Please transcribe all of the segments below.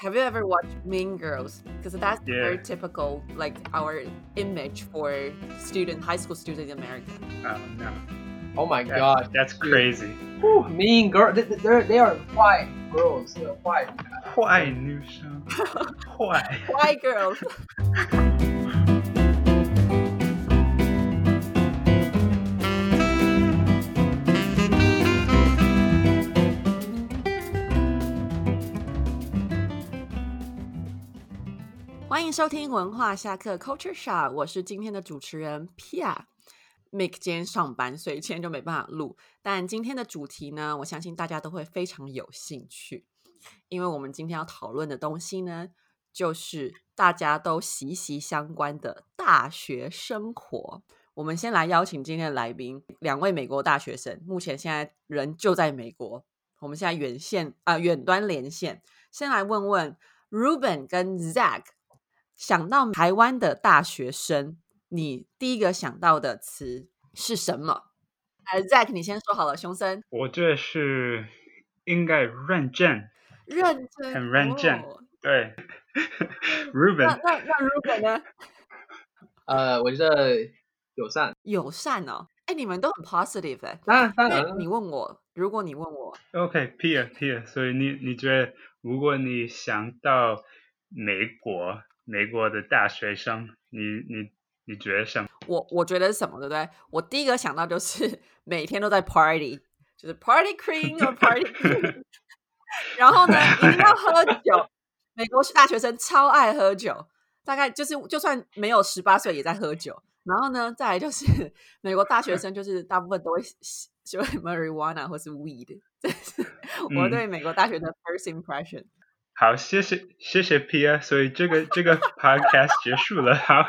Have you ever watched Mean Girls? Because that's yeah. very typical, like our image for student, high school students in America. Oh no! Oh my that, god! That's Dude. crazy. Mean girl, they, they're, they are white girls. They're white. White, show. White. White girls. 迎收听文化下课 Culture Shock，我是今天的主持人 Pia。Mick 今天上班，所以今天就没办法录。但今天的主题呢，我相信大家都会非常有兴趣，因为我们今天要讨论的东西呢，就是大家都息息相关的大学生活。我们先来邀请今天的来宾，两位美国大学生，目前现在人就在美国。我们现在远线啊、远端连线，先来问问 Ruben 跟 Zach，想到台湾的大学生，你第一个想到的词是什么？呃，Zack，你先说好了，熊森，我觉得是应该认真，认真，很认真哦对。那 Ruben，那那那 Ruben 呢？呃，我觉得友善。友善哦，哎，你们都很 positive 哎。当然，当然，你问我，如果你问我，，OK，peer，peer 所以你你觉得，如果你想到美国美国的大学生，你你你觉得什么？我我觉得是什么，对不对？我第一个想到就是 每天都在 party，就是 party queen 或 party queen，然后呢，一定要喝酒。美国大学生超爱喝酒，大概就是就算没有十八岁也在喝酒。然后呢，再来就是 美国大学生，就是大部分都会吸就会 marijuana 或是 weed，这是我嗯对美国大学的 first impression。好，谢谢谢谢 Pia，所以这个这个 podcast 结束了，好，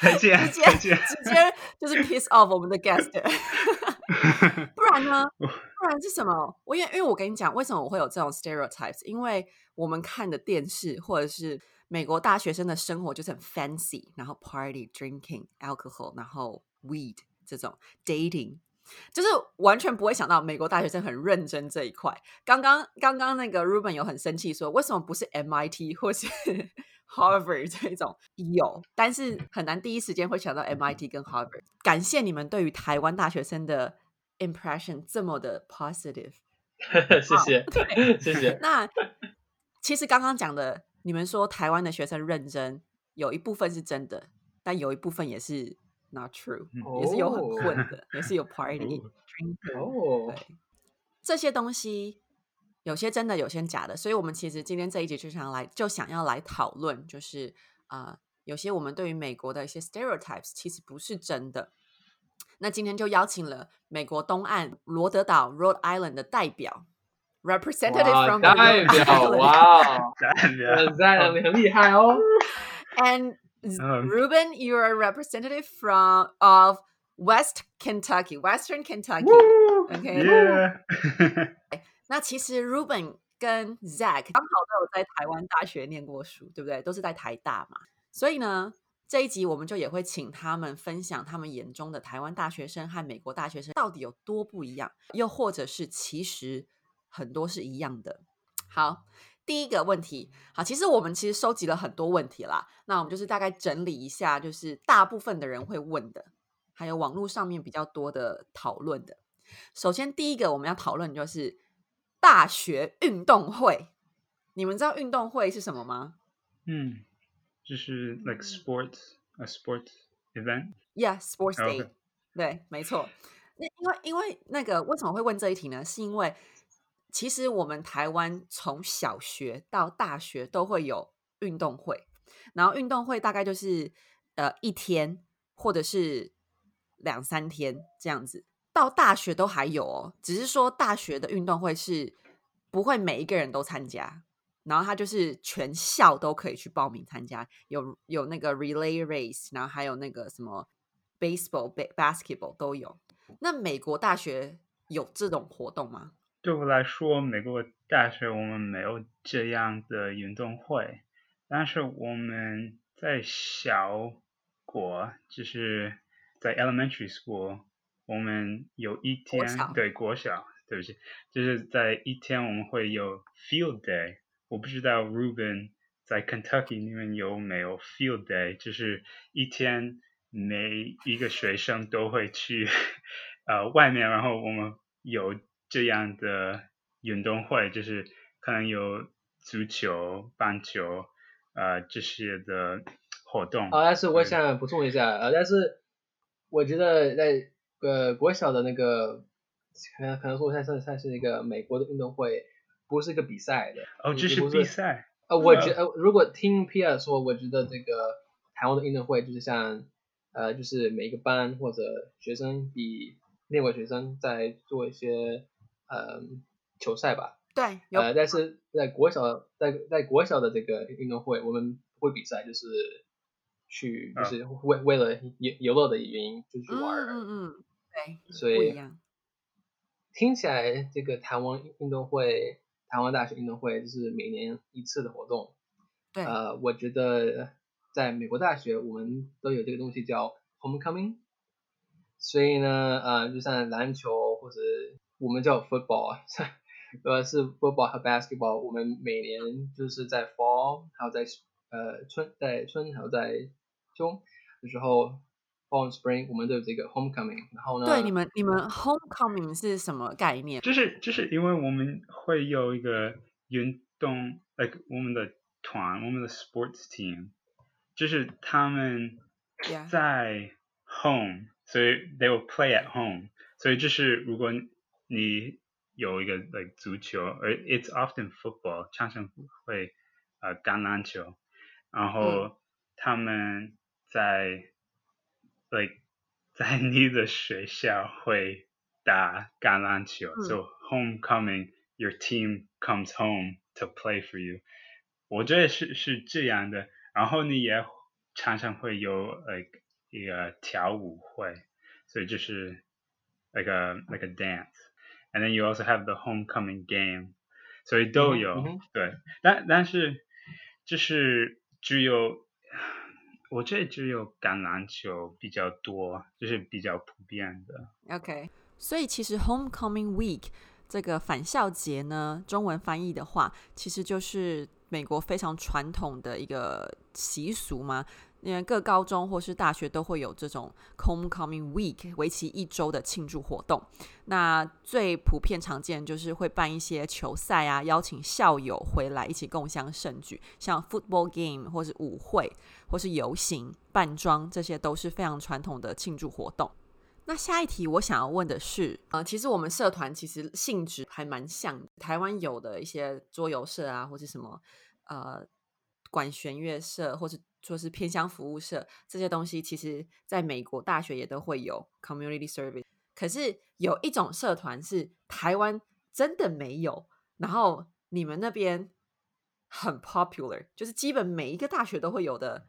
再见再见。直接就是 piss off 我们的 guest，不然呢？不然是什么？我因为因为我跟你讲，为什么我会有这种 stereotypes？因为我们看的电视或者是美国大学生的生活就是很 fancy，然后 party drinking alcohol，然后 weed 这种 dating。就是完全不会想到美国大学生很认真这一块。刚刚刚刚那个 Ruben 有很生气说，为什么不是 MIT 或是 Harvard 这种有，但是很难第一时间会想到 MIT 跟 Harvard。感谢你们对于台湾大学生的 impression 这么的 positive。谢谢，谢谢。那其实刚刚讲的，你们说台湾的学生认真，有一部分是真的，但有一部分也是 not true，、也是有很混的，也是有 party、drinker、哦，对，这些东西有些真的，有些假的，所以我们其实今天这一集就想来就想要来讨论，就是啊、呃有些我们对于美国的一些 stereotypes 其实不是真的。那今天就邀请了美国东岸罗德岛 （Rhode Island） 的代表，representative 哇 from the 代 Rhode 表，Island 哇。哦，代表。很赞，你很厉害哦。And Um, Ruben, you are a representative from of West Kentucky, Western Kentucky. OK，Yeah 那其实 Ruben 跟 Zach 刚好都有在台湾大学念过书，对不对？都是在台大嘛。所以呢，这一集我们就也会请他们分享他们眼中的台湾大学生和美国大学生到底有多不一样，又或者是其实很多是一样的。好，第一个问题，好，其实我们其实收集了很多问题啦，那我们就是大概整理一下，就是大部分的人会问的，还有网络上面比较多的讨论的。首先，第一个我们要讨论就是大学运动会。你们知道运动会是什么吗嗯，就是 like sports a sports event。？Yeah, Sports Day。对，没错。那因为因为那个为什么会问这一题呢？是因为其实我们台湾从小学到大学都会有运动会，然后运动会大概就是呃一天或者是两三天这样子。到大学都还有哦，只是说大学的运动会是不会每一个人都参加，然后他就是全校都可以去报名参加，有有那个 relay race，然后还有那个什么 baseball、basketball 都有。那美国大学有这种活动吗？对我来说，美国大学我们没有这样的运动会，但是我们在小国，就是在 elementary school，我们有一天国对国小，对不起，就是在一天我们会有 field day，我不知道 Ruben 在 Kentucky 你们有没有 Field Day，就是一天每一个学生都会去 呃外面，然后我们有这样的运动会，就是可能有足球、棒球呃这些的活动。啊，但是我想补充一下，呃，但是我觉得在呃国小的那个，可能可能说它算是算是一个美国的运动会，不是一个比赛的。哦，这是比赛。呃，我嗯觉呃，如果听 Pia 说，我觉得这个台湾的运动会就是像呃，就是每个班或者学生比另外学生在做一些呃球赛吧。对，呃，但是在国小在在国小的这个运动会，我们不会比赛，就是去就啊是为为了游游乐的原因就去嗯玩嗯。嗯嗯，对，所以不一样。听起来这个台湾运动会，台湾大学运动会就是每年一次的活动。对，呃，我觉得在美国大学我们都有这个东西叫 homecoming，所以呢，呃，就像篮球或者我们叫 football，呃是 football 和 basketball，我们每年就是在 fall，还有在呃春在春还有在秋的时候，fall and spring 我们都有这个 homecoming，然后呢，对，你们你们 homecoming 是什么概念？就是就是因为我们会有一个运动，like 我们的团，我们的 sports team，就是他们在 home，所以 they will play at home，所以就是如果你有一个 like 足球，而 it's often football，常常会呃橄榄球，然后他们在 like 在你的学校会打橄榄球、嗯 s o homecoming your team comes home to play for you。我觉得是是这样的，然后你也常常会有 like 一个跳舞会，所以就是 like a like a dance，and then you also have the homecoming game，所以都有、对，但但是就是只有我这里只有橄榄球比较多，就是比较普遍的。OK，所以其实 Homecoming Week 这个返校节呢，中文翻译的话，其实就是美国非常传统的一个习俗嘛。因为各高中或是大学都会有这种 Homecoming Week 为期一周的庆祝活动。那最普遍常见就是会办一些球赛啊，邀请校友回来一起共襄盛举，像 football game 或是舞会或是游行、扮装，这些都是非常传统的庆祝活动。那下一题我想要问的是，呃，其实我们社团其实性质还蛮像，台湾有的一些桌游社啊，或是什么呃管弦乐社，或者说是偏乡服务社这些东西，其实在美国大学也都会有 community service。可是有一种社团是台湾真的没有，然后你们那边很 popular，就是基本每一个大学都会有的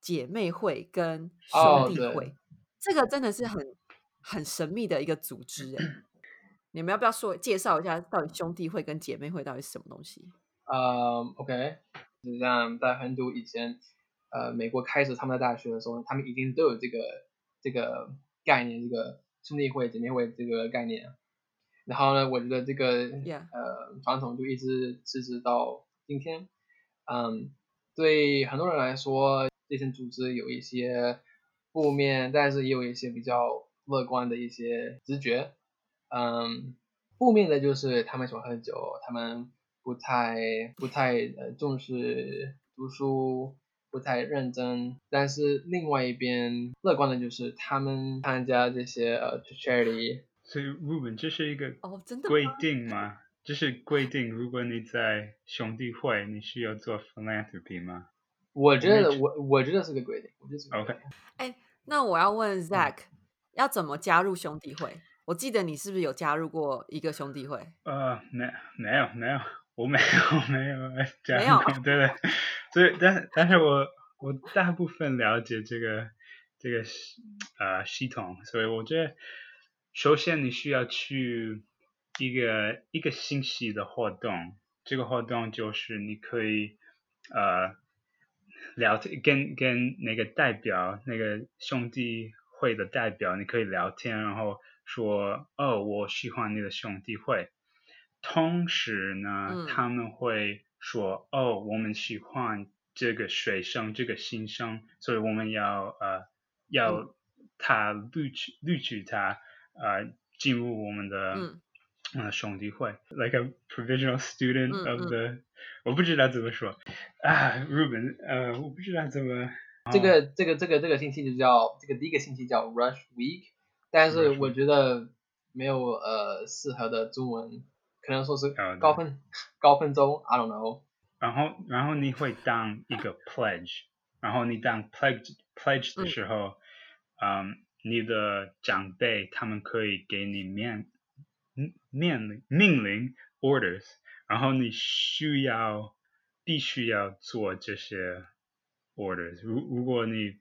姐妹会跟兄弟会。这个真的是很很神秘的一个组织哎，你们要不要说介绍一下到底兄弟会跟姐妹会到底是什么东西？呃，OK，就像在很久以前，呃，美国开始他们的大学的时候，他们已经都有这个这个概念，这个兄弟会、姐妹会这个概念。然后呢，我觉得这个.呃传统就一直持续到今天。嗯，对很多人来说，这些组织有一些负面，但是也有一些比较乐观的一些直觉。嗯，负面的就是他们喜欢喝酒，他们不太不太呃重视读书，不太认真。但是另外一边乐观的就是他们参加这些呃 charity，所以 Ruben 这是一个哦，真的规定吗？这是规定，如果你在兄弟会，你需要做 philanthropy 吗？我觉得我我我觉得是个规定，我觉得是个 OK 哎。那我要问 Zack，、要怎么加入兄弟会？我记得你是不是有加入过一个兄弟会？呃，没没有没有，我没有没有 这没有样过，对对，所以但但是我我大部分了解这个这个系呃系统，所以我觉得首先你需要去一个一个星期的活动，这个活动就是你可以呃聊天跟跟那个代表那个兄弟会的代表，你可以聊天，然后说哦我喜欢你的兄弟会。同时呢，嗯。他们会说哦，我们喜欢这个学生，这个新生，所以我们要呃要他录取录取他呃进入我们的嗯。呃兄弟会，like a provisional student 嗯 of 嗯。the，我不知道怎么说。啊，Ruben，呃，我不知道怎么。这个这个这个这个星期就叫这个第一个星期叫 Rush Week，但是我觉得没有呃适合的中文，可能说是高分 高分钟，I don't know。然后，然后你会当一个 pledge，然后你当 pledge pledge 的嗯时候，嗯，你的长辈他们可以给你面嗯命令命令 orders，然后你需要必须要做这些 orders。如如果你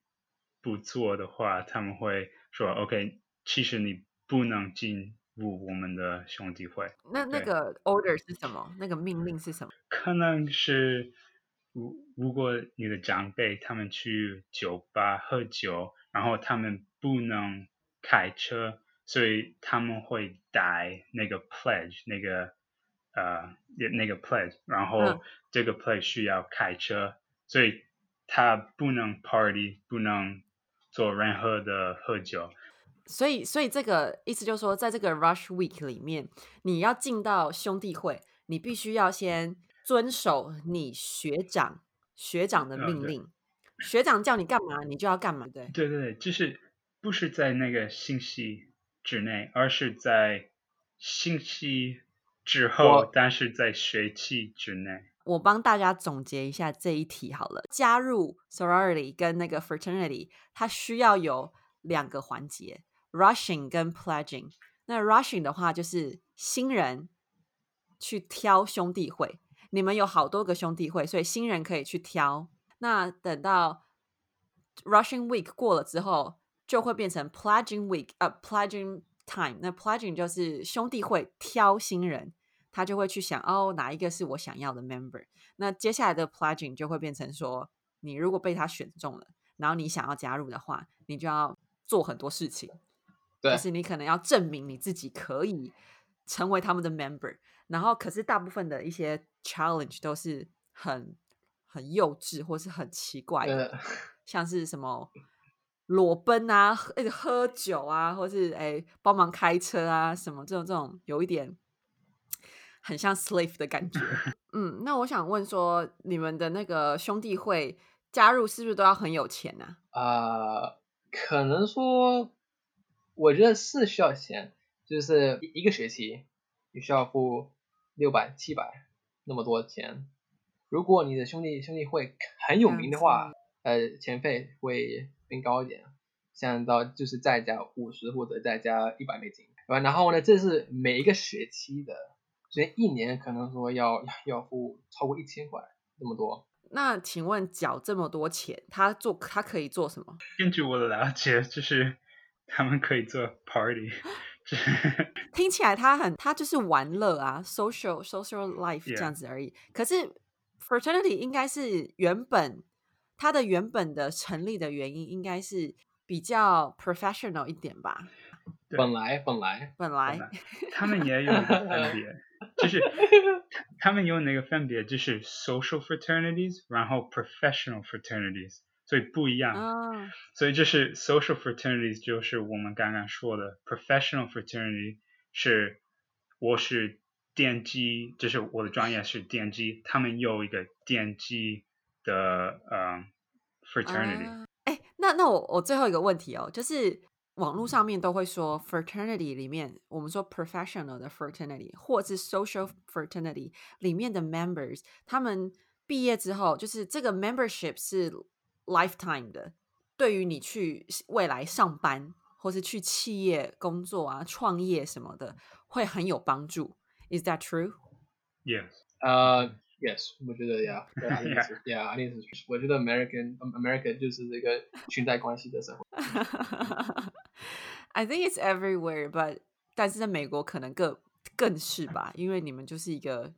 不做的话，他们会说 OK，其实你不能进入我们的兄弟会。那那个 order 是什么？那个命令是什么？可能是如如果你的长辈他们去酒吧喝酒，然后他们不能开车，所以他们会带那个 pledge 那个呃那个 pledge，然后嗯这个 pledge 需要开车，所以他不能 party，不能做任何的喝酒。所以，所以这个意思就是说，在这个 Rush Week 里面，你要进到兄弟会，你必须要先遵守你学长学长的命令。学长叫你干嘛，你就要干嘛，对对？对对对，就是不是在那个星期之内，而是在星期之后，但是在学期之内。我帮大家总结一下这一题好了。加入 sorority 跟那个 fraternity，它需要有两个环节：rushing 跟 pledging。那 rushing 的话，就是新人去挑兄弟会，你们有好多个兄弟会，所以新人可以去挑。那等到 rushing week 过了之后，就会变成 pledging week，呃，pledging time。那 pledging 就是兄弟会挑新人，他就会去想哦，哪一个是我想要的 member。那接下来的 pledging 就会变成说，你如果被他选中了，然后你想要加入的话，你就要做很多事情，就是你可能要证明你自己可以成为他们的 member。然后，可是大部分的一些 challenge 都是很很幼稚或是很奇怪的，呃，像是什么裸奔啊、喝喝酒啊，或是哎帮忙开车啊，什么这种这种有一点很像 slave 的感觉。嗯，那我想问说，你们的那个兄弟会加入是不是都要很有钱呢、啊，可能说，我觉得是需要钱，就是一一个学期你需要付六百、七百那么多钱。如果你的兄弟兄弟会很有名的话，呃，钱费会更高一点，像到就是再加五十或者再加一百美金，对吧？然后呢，这是每一个学期的，所以一年可能说要要要付超过一千块那么多。那请问缴这么多钱，他做他可以做什么？根据我的了解，就是他们可以做 party，听起来他很他就是玩乐啊，social social life 这.样子而已。可是 fraternity 应该是原本它的原本的成立的原因应该是比较 professional 一点吧？本来本来本来本来他们也有一个分别，就是他们有那个分别，就是 social fraternities，然后 professional fraternities，所以不一样。啊，所以就是 social fraternities，就是我们刚刚说的 professional fraternity，是我是电机，就是我的专业是电机，他们有一个电机的呃 fraternity，、啊哎、那那我我最后一个问题哦，就是网络上面都会说 fraternity 里面，我们说 professional 的 fraternity 或是 social fraternity 里面的 members，他们毕业之后，就是这个 membership 是 lifetime 的，对于你去未来上班或是去企业工作啊、创业什么的，会很有帮助。Is that true？ yes，呃、y e s 我觉得呀，对啊， Yeah. 是，Yeah，一定是，我觉得 American America 就是这个裙带关系的社会。 I think it's everywhere, but 但是在美国可能更更是吧，因为你们就是一个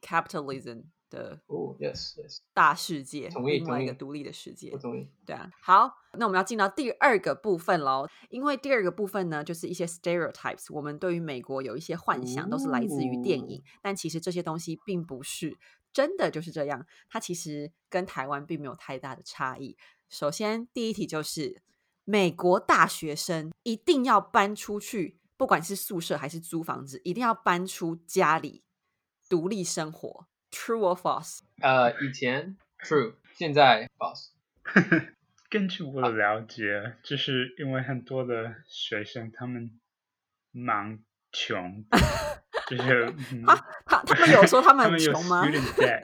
capitalism 的哦，Yes，Yes，大世界，另外一个独立的世界我。同意。对啊，好，那我们要进到第二个部分喽。因为第二个部分呢，就是一些 stereotypes，我们对于美国有一些幻想，都是来自于电影，但其实这些东西并不是真的就是这样，它其实跟台湾并没有太大的差异。首先，第一题就是美国大学生一定要搬出去，不管是宿舍还是租房子，一定要搬出家里独立生活。True or false？呃，以前 true，现在 false。根据我的了解，就是因为很多的学生他们蛮穷，就是 他他他们有说他们 有穷吗？student debt，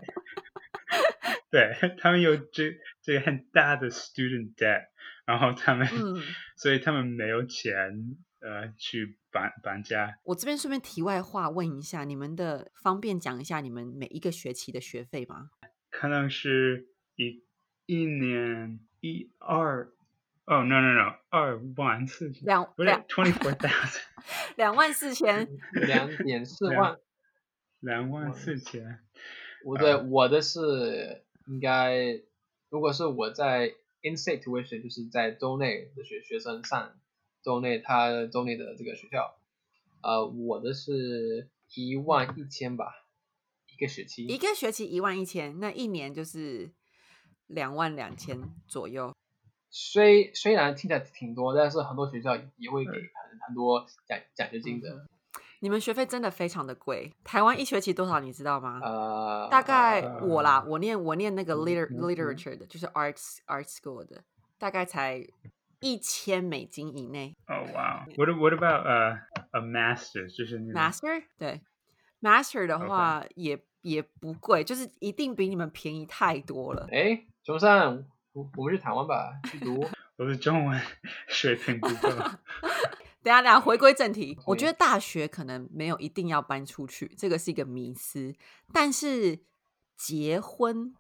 对他们有这这个很大的 student debt，然后他们、嗯所以他们没有钱呃去搬搬家。我这边顺便题外话问一下，你们的方便讲一下你们每一个学期的学费吗？可能是一一年一二哦、no no no 二万四千不是两两 twenty four thousand 两万四千，两点四万，两万四千 我的我的是应该，如果是我在 in-state tuition，就是在州内的学学生上州内他州内的这个学校，呃，我的是一万一千吧，一个学期。一个学期一万一千，那一年就是两万两千左右。虽虽然听起来挺多，但是很多学校也会给很很多奖奖学金的。你们学费真的非常的贵，台湾一学期多少你知道吗？呃，大概呃我啦，我念我念那个 liter literature 的，就是 arts art school 的，大概才一千美金以内。哦哇 what what about 呃、a master 就是 Master 对，Master 的话也也不贵，就是一定比你们便宜太多了。哎，熊山，我我们去台湾吧，去读。我的中文水平不够。等下等下，回归正题，我觉得大学可能没有一定要搬出去，这个是一个迷思。但是结婚，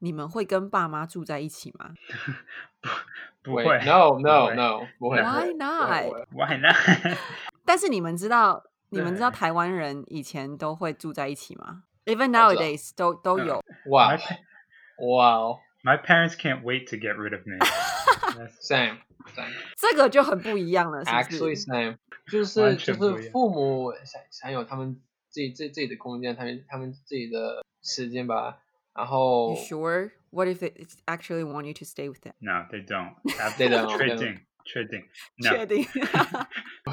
你们会跟爸妈住在一起吗 喂不会，No No No，不会。？Why not？Why not？但是你们知道，你们知道台湾人以前都会住在一起吗？Even nowadays 都都嗯有。哇 My pa- 哇哦 My parents can't wait to get rid of me. That's-，same same。这个就很不一样了，是不 Actually 是？same，就是就是父母想想有他们自己自自己的空间，他们他们自己的时间吧。然后 You sure? What if they actually want you to stay with them? no, they don't. They don't, they 确 don't. 定确定 No. 确定，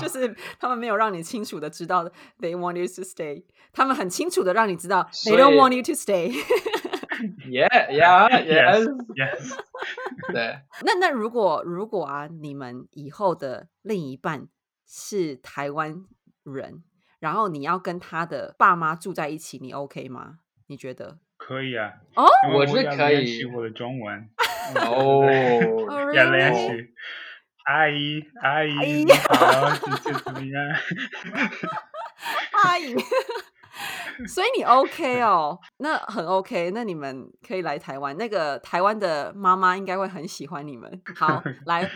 就是他们没有让你清楚的知道 they want you to stay，他们很清楚的让你知道 they 所以 don't want you to stay。 ，yeah yeah Yes. yes， Yes. 对，那那如果如果啊，你们以后的另一半是台湾人，然后你要跟他的爸妈住在一起，你 OK 吗？你觉得？ 可以啊。哦我是可以练习我的中文。哦，要练？习。阿姨，阿阿姨，你好，今天怎么样？阿姨，所以你 OK 哦，那很 OK，那你们可以来台湾。那个台湾的妈妈应该会很喜欢你们。好，来，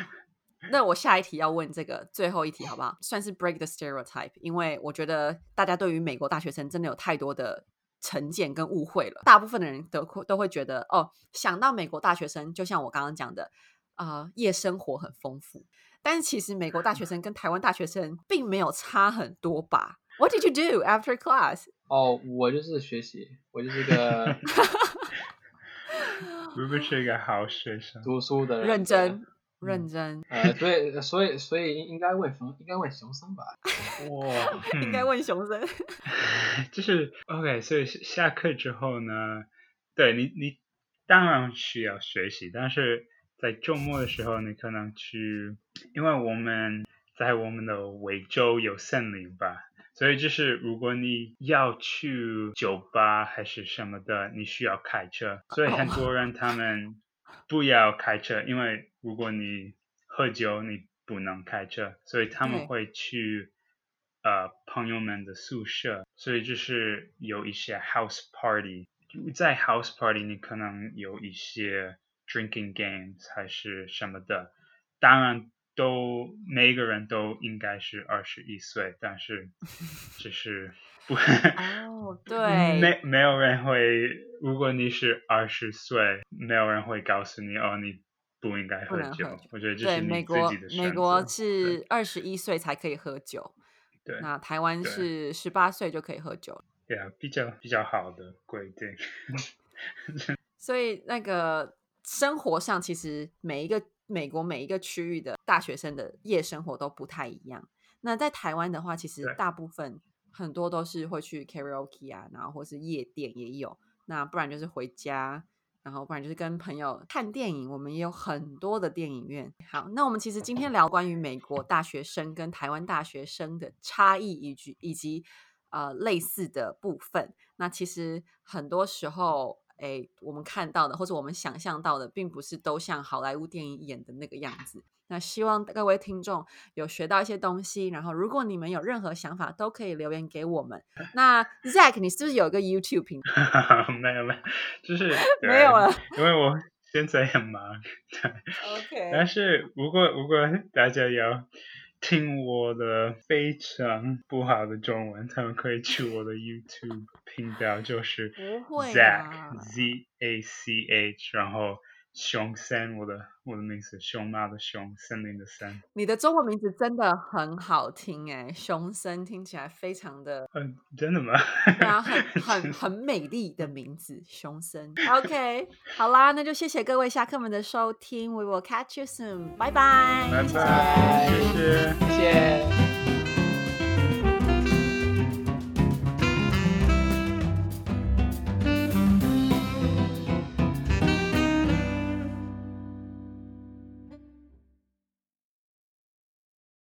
那我下一题要问这个最后一题好不好？算是 break the stereotype，因为我觉得大家对于美国大学生真的有太多的成见跟误会了。大部分的人都会都会觉得，哦，想到美国大学生，就像我刚刚讲的，啊、夜生活很丰富。但是其实美国大学生跟台湾大学生并没有差很多吧？What did you do after class？哦，我就是学习，我就是个是 不是一个好学生？读书的人认真，对认真，呃，对，所以所以应该问熊，应该问熊森吧？哇，应该嗯问熊森。就是 OK，所以下下课之后呢，对你你当然需要学习，但是在周末的时候，你可能去，因为我们在我们的维州有森林吧，所以就是如果你要去酒吧还是什么的，你需要开车，所以很多人他们不要开车，因为如果你喝酒，你不能开车，所以他们会去呃朋友们的宿舍，所以就是有一些 house party，在 house party 你可能有一些 drinking games 还是什么的，当然都每个人都应该是二十一岁，但是就是不。哦，对，没没有人会，如果你是二十岁，没有人会告诉你哦，你不应该喝酒喝酒。我觉得这对，是美国美国是二十一岁才可以喝酒，对那台湾是十八岁就可以喝酒。对啊，比较比较好的规定。所以那个生活上，其实每一个美国每一个区域的大学生的夜生活都不太一样。那在台湾的话，其实大部分很多都是会去 karaoke 啊，然后或是夜店也有。那不然就是回家，然后不然就是跟朋友看电影。我们也有很多的电影院。好，那我们其实今天聊关于美国大学生跟台湾大学生的差异，以及以及呃类似的部分。那其实很多时候，哎，我们看到的或者我们想象到的，并不是都像好莱坞电影演的那个样子。那希望各位听众有学到一些东西，然后如果你们有任何想法，都可以留言给我们。那 Zack，你是不是有一个 YouTube 频道？没有没有，就是 没有了，因为我现在很忙。对，OK，但是如果如果大家要听我的非常不好的中文，他们可以去我的 YouTube 频道，就是不会 Zack 啦 Z A C H，然后熊森，我的我的名字熊猫的熊，森林的森。你的中文名字真的很好听哎，熊森听起来非常的，嗯，真的吗？对啊，很很 很美丽的名字，熊森。OK，好啦，那就谢谢各位下课们的收听，We will catch you soon，拜拜，拜拜拜，谢谢。谢谢。